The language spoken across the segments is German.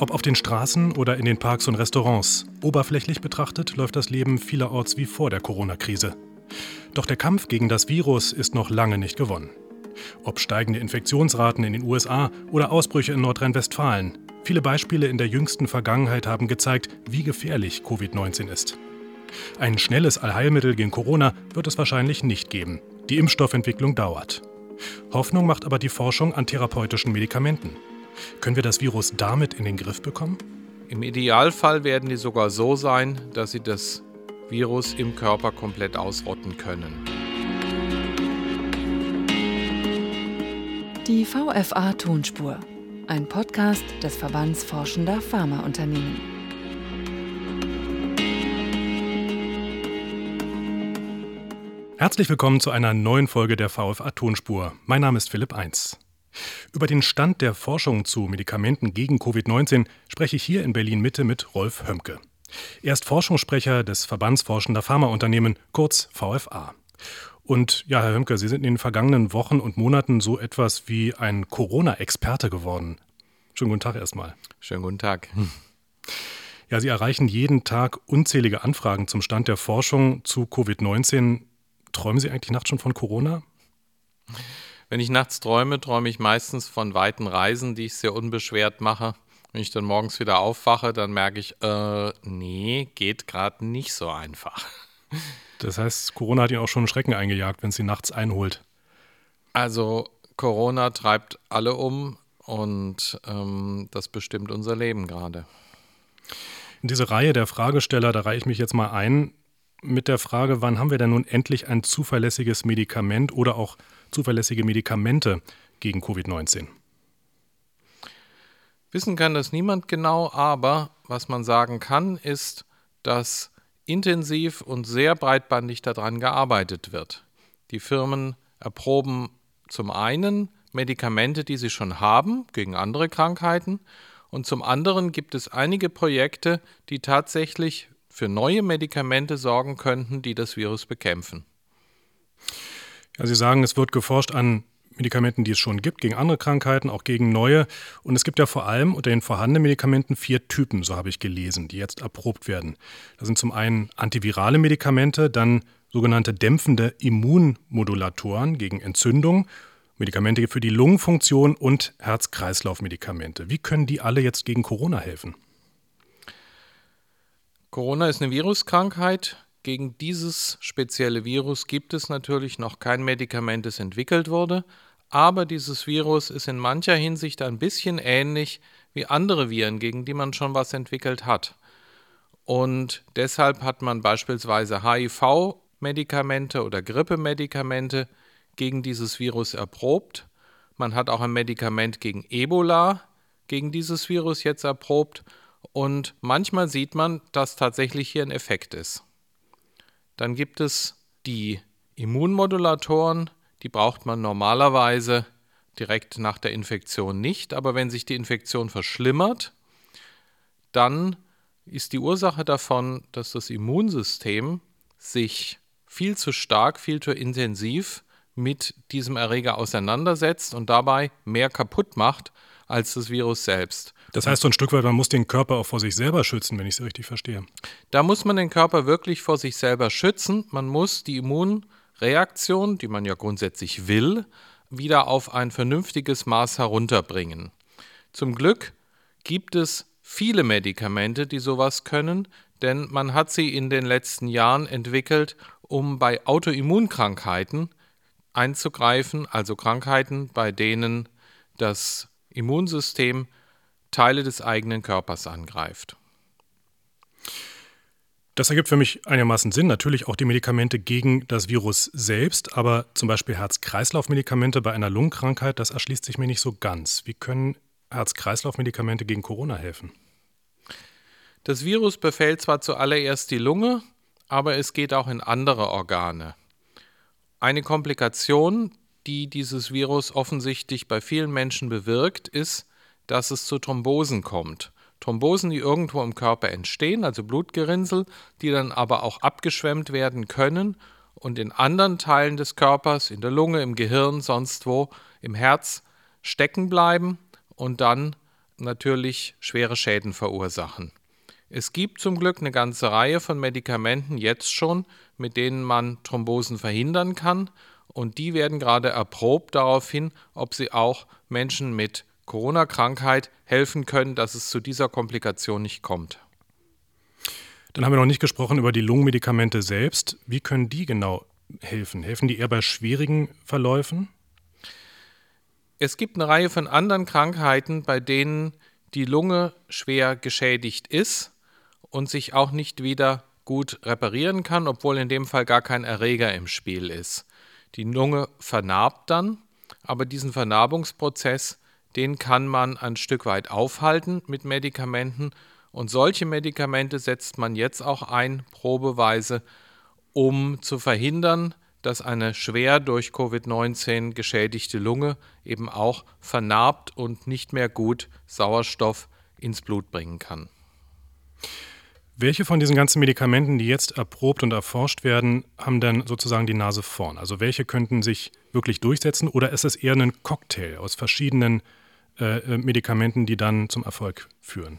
Ob auf den Straßen oder in den Parks und Restaurants, oberflächlich betrachtet läuft das Leben vielerorts wie vor der Corona-Krise. Doch der Kampf gegen das Virus ist noch lange nicht gewonnen. Ob steigende Infektionsraten in den USA oder Ausbrüche in Nordrhein-Westfalen, viele Beispiele in der jüngsten Vergangenheit haben gezeigt, wie gefährlich Covid-19 ist. Ein schnelles Allheilmittel gegen Corona wird es wahrscheinlich nicht geben. Die Impfstoffentwicklung dauert. Hoffnung macht aber die Forschung an therapeutischen Medikamenten. Können wir das Virus damit in den Griff bekommen? Im Idealfall werden die sogar so sein, dass sie das Virus im Körper komplett ausrotten können. Die VFA Tonspur, ein Podcast des Verbands Forschender Pharmaunternehmen. Herzlich willkommen zu einer neuen Folge der VFA Tonspur. Mein Name ist Philipp Eins. Über den Stand der Forschung zu Medikamenten gegen Covid-19 spreche ich hier in Berlin Mitte mit Rolf Hömke. Er ist Forschungssprecher des Verbands Forschender Pharmaunternehmen, kurz VFA. Und ja, Herr Hömke, Sie sind in den vergangenen Wochen und Monaten so etwas wie ein Corona-Experte geworden. Schönen guten Tag erstmal. Schönen guten Tag. Ja, Sie erreichen jeden Tag unzählige Anfragen zum Stand der Forschung zu Covid-19. Träumen Sie eigentlich nachts schon von Corona? Wenn ich nachts träume, träume ich meistens von weiten Reisen, die ich sehr unbeschwert mache. Wenn ich dann morgens wieder aufwache, dann merke ich, äh, nee, geht gerade nicht so einfach. Das heißt, Corona hat Ihnen auch schon Schrecken eingejagt, wenn es Sie nachts einholt. Also Corona treibt alle um und ähm, das bestimmt unser Leben gerade. In diese Reihe der Fragesteller, da reihe ich mich jetzt mal ein mit der Frage, wann haben wir denn nun endlich ein zuverlässiges Medikament oder auch zuverlässige Medikamente gegen Covid-19? Wissen kann das niemand genau, aber was man sagen kann, ist, dass intensiv und sehr breitbandig daran gearbeitet wird. Die Firmen erproben zum einen Medikamente, die sie schon haben gegen andere Krankheiten, und zum anderen gibt es einige Projekte, die tatsächlich für neue Medikamente sorgen könnten, die das Virus bekämpfen. Sie sagen, es wird geforscht an Medikamenten, die es schon gibt, gegen andere Krankheiten, auch gegen neue. Und es gibt ja vor allem unter den vorhandenen Medikamenten vier Typen, so habe ich gelesen, die jetzt erprobt werden. Das sind zum einen antivirale Medikamente, dann sogenannte dämpfende Immunmodulatoren gegen Entzündung, Medikamente für die Lungenfunktion und Herz-Kreislauf-Medikamente. Wie können die alle jetzt gegen Corona helfen? Corona ist eine Viruskrankheit. Gegen dieses spezielle Virus gibt es natürlich noch kein Medikament, das entwickelt wurde. Aber dieses Virus ist in mancher Hinsicht ein bisschen ähnlich wie andere Viren, gegen die man schon was entwickelt hat. Und deshalb hat man beispielsweise HIV-Medikamente oder Grippemedikamente gegen dieses Virus erprobt. Man hat auch ein Medikament gegen Ebola gegen dieses Virus jetzt erprobt. Und manchmal sieht man, dass tatsächlich hier ein Effekt ist. Dann gibt es die Immunmodulatoren, die braucht man normalerweise direkt nach der Infektion nicht, aber wenn sich die Infektion verschlimmert, dann ist die Ursache davon, dass das Immunsystem sich viel zu stark, viel zu intensiv mit diesem Erreger auseinandersetzt und dabei mehr kaputt macht als das Virus selbst. Das heißt so ein Stück weit, man muss den Körper auch vor sich selber schützen, wenn ich es richtig verstehe. Da muss man den Körper wirklich vor sich selber schützen. Man muss die Immun Reaktion, die man ja grundsätzlich will, wieder auf ein vernünftiges Maß herunterbringen. Zum Glück gibt es viele Medikamente, die sowas können, denn man hat sie in den letzten Jahren entwickelt, um bei Autoimmunkrankheiten einzugreifen, also Krankheiten, bei denen das Immunsystem Teile des eigenen Körpers angreift. Das ergibt für mich einigermaßen Sinn. Natürlich auch die Medikamente gegen das Virus selbst, aber zum Beispiel Herz-Kreislauf-Medikamente bei einer Lungenkrankheit, das erschließt sich mir nicht so ganz. Wie können Herz-Kreislauf-Medikamente gegen Corona helfen? Das Virus befällt zwar zuallererst die Lunge, aber es geht auch in andere Organe. Eine Komplikation, die dieses Virus offensichtlich bei vielen Menschen bewirkt, ist, dass es zu Thrombosen kommt. Thrombosen, die irgendwo im Körper entstehen, also Blutgerinnsel, die dann aber auch abgeschwemmt werden können und in anderen Teilen des Körpers, in der Lunge, im Gehirn, sonst wo, im Herz stecken bleiben und dann natürlich schwere Schäden verursachen. Es gibt zum Glück eine ganze Reihe von Medikamenten jetzt schon, mit denen man Thrombosen verhindern kann und die werden gerade erprobt darauf hin, ob sie auch Menschen mit Corona-Krankheit helfen können, dass es zu dieser Komplikation nicht kommt. Dann haben wir noch nicht gesprochen über die Lungenmedikamente selbst. Wie können die genau helfen? Helfen die eher bei schwierigen Verläufen? Es gibt eine Reihe von anderen Krankheiten, bei denen die Lunge schwer geschädigt ist und sich auch nicht wieder gut reparieren kann, obwohl in dem Fall gar kein Erreger im Spiel ist. Die Lunge vernarbt dann, aber diesen Vernarbungsprozess, den kann man ein Stück weit aufhalten mit Medikamenten und solche Medikamente setzt man jetzt auch ein, probeweise, um zu verhindern, dass eine schwer durch Covid-19 geschädigte Lunge eben auch vernarbt und nicht mehr gut Sauerstoff ins Blut bringen kann. Welche von diesen ganzen Medikamenten, die jetzt erprobt und erforscht werden, haben denn sozusagen die Nase vorn? Also welche könnten sich wirklich durchsetzen oder ist es eher ein Cocktail aus verschiedenen äh, äh, Medikamenten, die dann zum Erfolg führen?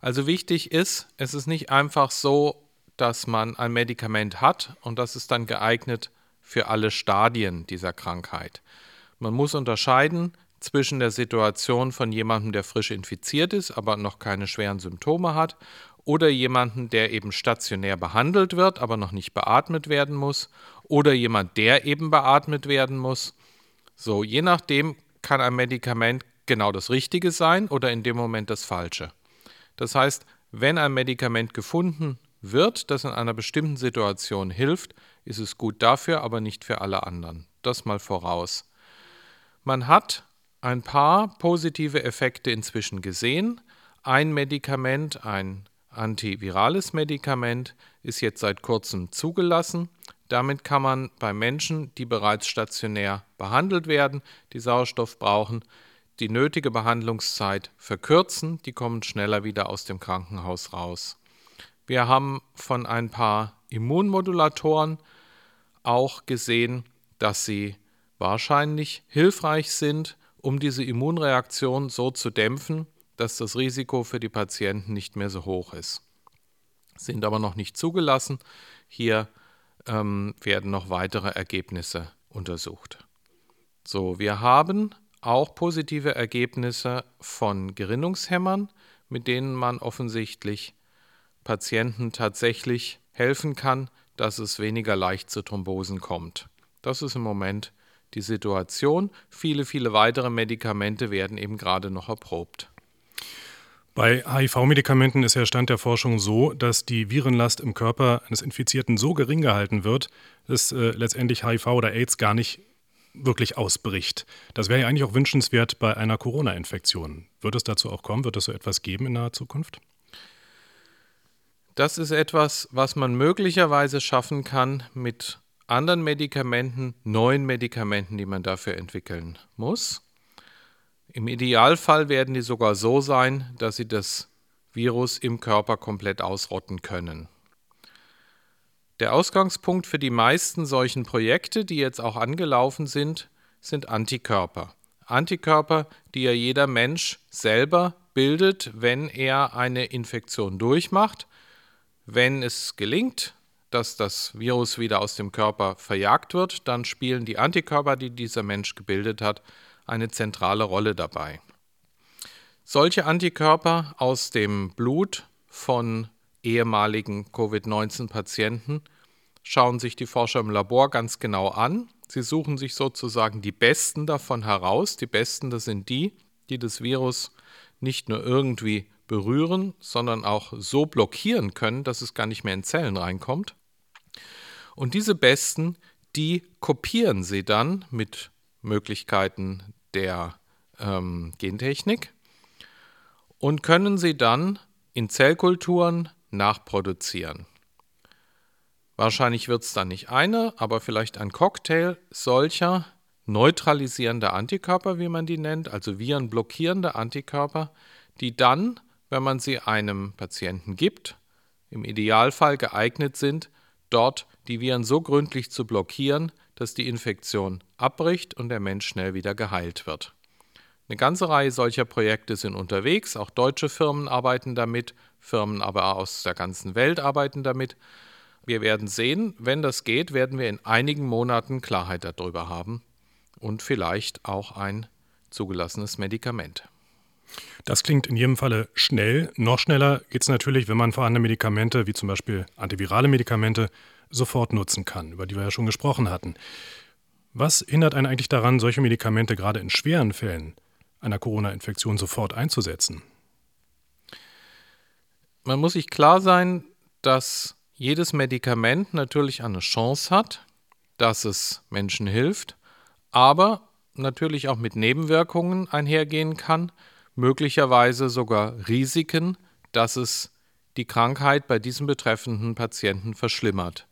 Also wichtig ist, es ist nicht einfach so, dass man ein Medikament hat und das ist dann geeignet für alle Stadien dieser Krankheit. Man muss unterscheiden zwischen der Situation von jemandem, der frisch infiziert ist, aber noch keine schweren Symptome hat, oder jemanden, der eben stationär behandelt wird, aber noch nicht beatmet werden muss, oder jemand, der eben beatmet werden muss. So, je nachdem kann ein Medikament genau das Richtige sein oder in dem Moment das Falsche. Das heißt, wenn ein Medikament gefunden wird, das in einer bestimmten Situation hilft, ist es gut dafür, aber nicht für alle anderen. Das mal voraus. Man hat ein paar positive Effekte inzwischen gesehen. Ein Medikament, ein antivirales Medikament ist jetzt seit kurzem zugelassen. Damit kann man bei Menschen, die bereits stationär behandelt werden, die Sauerstoff brauchen, die nötige Behandlungszeit verkürzen. Die kommen schneller wieder aus dem Krankenhaus raus. Wir haben von ein paar Immunmodulatoren auch gesehen, dass sie wahrscheinlich hilfreich sind, um diese Immunreaktion so zu dämpfen, dass das Risiko für die Patienten nicht mehr so hoch ist. Sind aber noch nicht zugelassen. Hier ähm, werden noch weitere Ergebnisse untersucht. So, wir haben auch positive Ergebnisse von Gerinnungshämmern, mit denen man offensichtlich Patienten tatsächlich helfen kann, dass es weniger leicht zu Thrombosen kommt. Das ist im Moment die Situation. Viele, viele weitere Medikamente werden eben gerade noch erprobt. Bei HIV-Medikamenten ist der Stand der Forschung so, dass die Virenlast im Körper eines Infizierten so gering gehalten wird, dass äh, letztendlich HIV oder AIDS gar nicht wirklich ausbricht. Das wäre ja eigentlich auch wünschenswert bei einer Corona-Infektion. Wird es dazu auch kommen? Wird es so etwas geben in naher Zukunft? Das ist etwas, was man möglicherweise schaffen kann mit anderen Medikamenten, neuen Medikamenten, die man dafür entwickeln muss. Im Idealfall werden die sogar so sein, dass sie das Virus im Körper komplett ausrotten können. Der Ausgangspunkt für die meisten solchen Projekte, die jetzt auch angelaufen sind, sind Antikörper. Antikörper, die ja jeder Mensch selber bildet, wenn er eine Infektion durchmacht. Wenn es gelingt, dass das Virus wieder aus dem Körper verjagt wird, dann spielen die Antikörper, die dieser Mensch gebildet hat, eine zentrale Rolle dabei. Solche Antikörper aus dem Blut von ehemaligen Covid-19-Patienten schauen sich die Forscher im Labor ganz genau an. Sie suchen sich sozusagen die besten davon heraus. Die besten, das sind die, die das Virus nicht nur irgendwie berühren, sondern auch so blockieren können, dass es gar nicht mehr in Zellen reinkommt. Und diese besten, die kopieren sie dann mit Möglichkeiten der ähm, Gentechnik und können sie dann in Zellkulturen nachproduzieren. Wahrscheinlich wird es dann nicht eine, aber vielleicht ein Cocktail solcher neutralisierender Antikörper, wie man die nennt, also virenblockierende Antikörper, die dann, wenn man sie einem Patienten gibt, im Idealfall geeignet sind, dort die Viren so gründlich zu blockieren, dass die Infektion abbricht und der Mensch schnell wieder geheilt wird. Eine ganze Reihe solcher Projekte sind unterwegs, auch deutsche Firmen arbeiten damit, Firmen aber aus der ganzen Welt arbeiten damit. Wir werden sehen, wenn das geht, werden wir in einigen Monaten Klarheit darüber haben und vielleicht auch ein zugelassenes Medikament. Das klingt in jedem Falle schnell. Noch schneller geht es natürlich, wenn man vorhandene Medikamente, wie zum Beispiel antivirale Medikamente, sofort nutzen kann, über die wir ja schon gesprochen hatten. Was hindert einen eigentlich daran, solche Medikamente gerade in schweren Fällen einer Corona-Infektion sofort einzusetzen? Man muss sich klar sein, dass jedes Medikament natürlich eine Chance hat, dass es Menschen hilft, aber natürlich auch mit Nebenwirkungen einhergehen kann, möglicherweise sogar Risiken, dass es die Krankheit bei diesem betreffenden Patienten verschlimmert.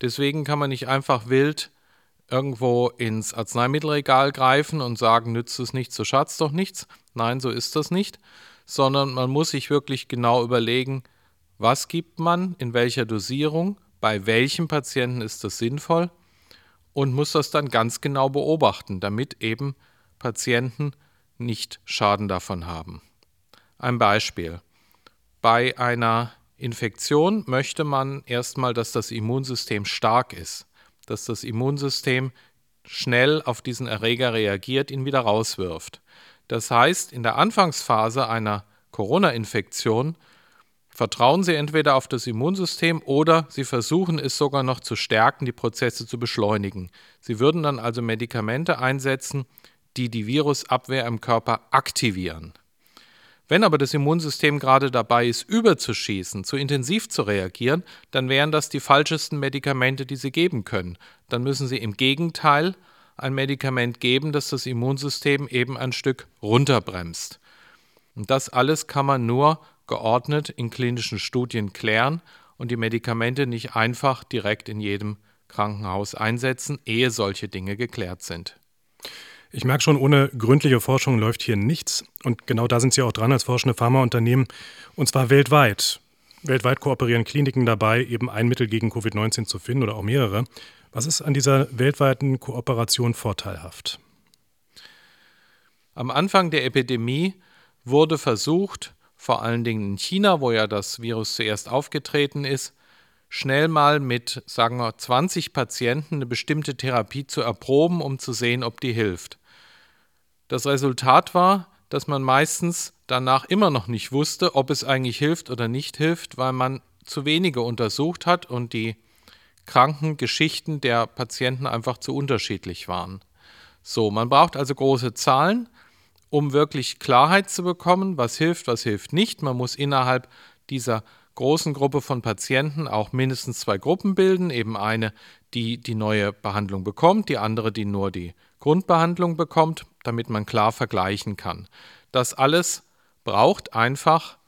Deswegen kann man nicht einfach wild irgendwo ins Arzneimittelregal greifen und sagen, nützt es nicht, so schadet es doch nichts. Nein, so ist das nicht, sondern man muss sich wirklich genau überlegen, was gibt man, in welcher Dosierung, bei welchem Patienten ist das sinnvoll und muss das dann ganz genau beobachten, damit eben Patienten nicht Schaden davon haben. Ein Beispiel. Bei einer Infektion möchte man erstmal, dass das Immunsystem stark ist dass das Immunsystem schnell auf diesen Erreger reagiert, ihn wieder rauswirft. Das heißt, in der Anfangsphase einer Corona-Infektion vertrauen Sie entweder auf das Immunsystem oder Sie versuchen es sogar noch zu stärken, die Prozesse zu beschleunigen. Sie würden dann also Medikamente einsetzen, die die Virusabwehr im Körper aktivieren. Wenn aber das Immunsystem gerade dabei ist, überzuschießen, zu intensiv zu reagieren, dann wären das die falschesten Medikamente, die Sie geben können. Dann müssen Sie im Gegenteil ein Medikament geben, das das Immunsystem eben ein Stück runterbremst. Und das alles kann man nur geordnet in klinischen Studien klären und die Medikamente nicht einfach direkt in jedem Krankenhaus einsetzen, ehe solche Dinge geklärt sind. Ich merke schon, ohne gründliche Forschung läuft hier nichts. Und genau da sind Sie auch dran als forschende Pharmaunternehmen. Und zwar weltweit. Weltweit kooperieren Kliniken dabei, eben ein Mittel gegen Covid-19 zu finden oder auch mehrere. Was ist an dieser weltweiten Kooperation vorteilhaft? Am Anfang der Epidemie wurde versucht, vor allen Dingen in China, wo ja das Virus zuerst aufgetreten ist, schnell mal mit, sagen wir, 20 Patienten eine bestimmte Therapie zu erproben, um zu sehen, ob die hilft. Das Resultat war, dass man meistens danach immer noch nicht wusste, ob es eigentlich hilft oder nicht hilft, weil man zu wenige untersucht hat und die Krankengeschichten der Patienten einfach zu unterschiedlich waren. So, man braucht also große Zahlen, um wirklich Klarheit zu bekommen, was hilft, was hilft nicht. Man muss innerhalb dieser großen Gruppe von Patienten auch mindestens zwei Gruppen bilden, eben eine, die die neue Behandlung bekommt, die andere, die nur die Grundbehandlung bekommt, damit man klar vergleichen kann. Das alles braucht einfach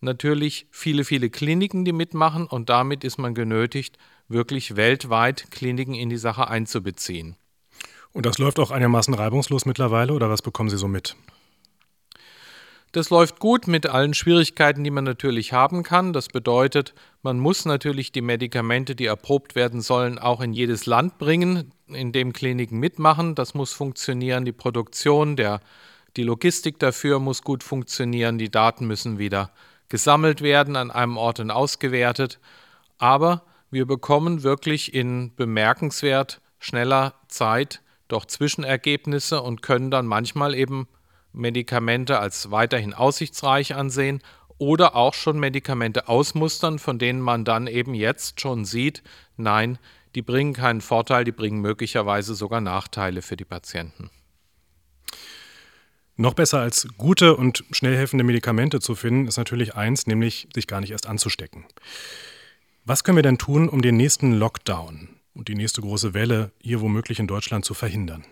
natürlich viele, viele Kliniken, die mitmachen und damit ist man genötigt, wirklich weltweit Kliniken in die Sache einzubeziehen. Und das läuft auch einigermaßen reibungslos mittlerweile oder was bekommen Sie so mit? Das läuft gut mit allen Schwierigkeiten, die man natürlich haben kann. Das bedeutet, man muss natürlich die Medikamente, die erprobt werden sollen, auch in jedes Land bringen, in dem Kliniken mitmachen. Das muss funktionieren. Die Produktion, der, die Logistik dafür muss gut funktionieren. Die Daten müssen wieder gesammelt werden, an einem Ort und ausgewertet. Aber wir bekommen wirklich in bemerkenswert schneller Zeit doch Zwischenergebnisse und können dann manchmal eben Medikamente als weiterhin aussichtsreich ansehen oder auch schon Medikamente ausmustern, von denen man dann eben jetzt schon sieht, nein, die bringen keinen Vorteil, die bringen möglicherweise sogar Nachteile für die Patienten. Noch besser als gute und schnell helfende Medikamente zu finden, ist natürlich eins, nämlich sich gar nicht erst anzustecken. Was können wir denn tun, um den nächsten Lockdown und die nächste große Welle hier womöglich in Deutschland zu verhindern?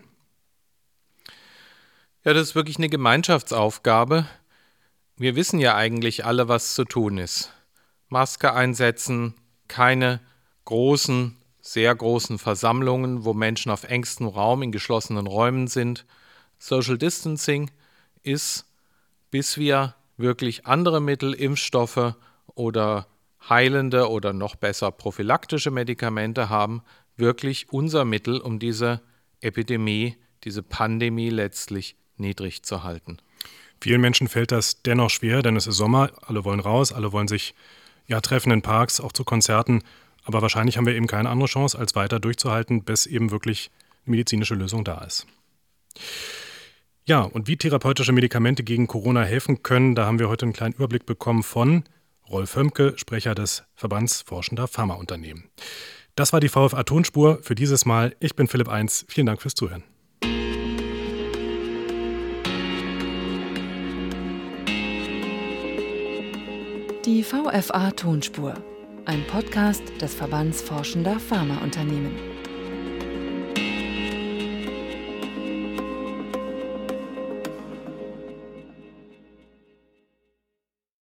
Ja, das ist wirklich eine Gemeinschaftsaufgabe. Wir wissen ja eigentlich alle, was zu tun ist. Maske einsetzen, keine großen, sehr großen Versammlungen, wo Menschen auf engstem Raum in geschlossenen Räumen sind. Social Distancing ist, bis wir wirklich andere Mittel, Impfstoffe oder heilende oder noch besser prophylaktische Medikamente haben, wirklich unser Mittel, um diese Epidemie, diese Pandemie letztlich niedrig zu halten. Vielen Menschen fällt das dennoch schwer, denn es ist Sommer, alle wollen raus, alle wollen sich ja treffen in Parks, auch zu Konzerten. Aber wahrscheinlich haben wir eben keine andere Chance, als weiter durchzuhalten, bis eben wirklich eine medizinische Lösung da ist. Ja, und wie therapeutische Medikamente gegen Corona helfen können, da haben wir heute einen kleinen Überblick bekommen von Rolf Hömke, Sprecher des Verbands Forschender Pharmaunternehmen. Das war die VFA Tonspur für dieses Mal. Ich bin Philipp Eins. Vielen Dank fürs Zuhören. Die VFA Tonspur, ein Podcast des Verbands Forschender Pharmaunternehmen.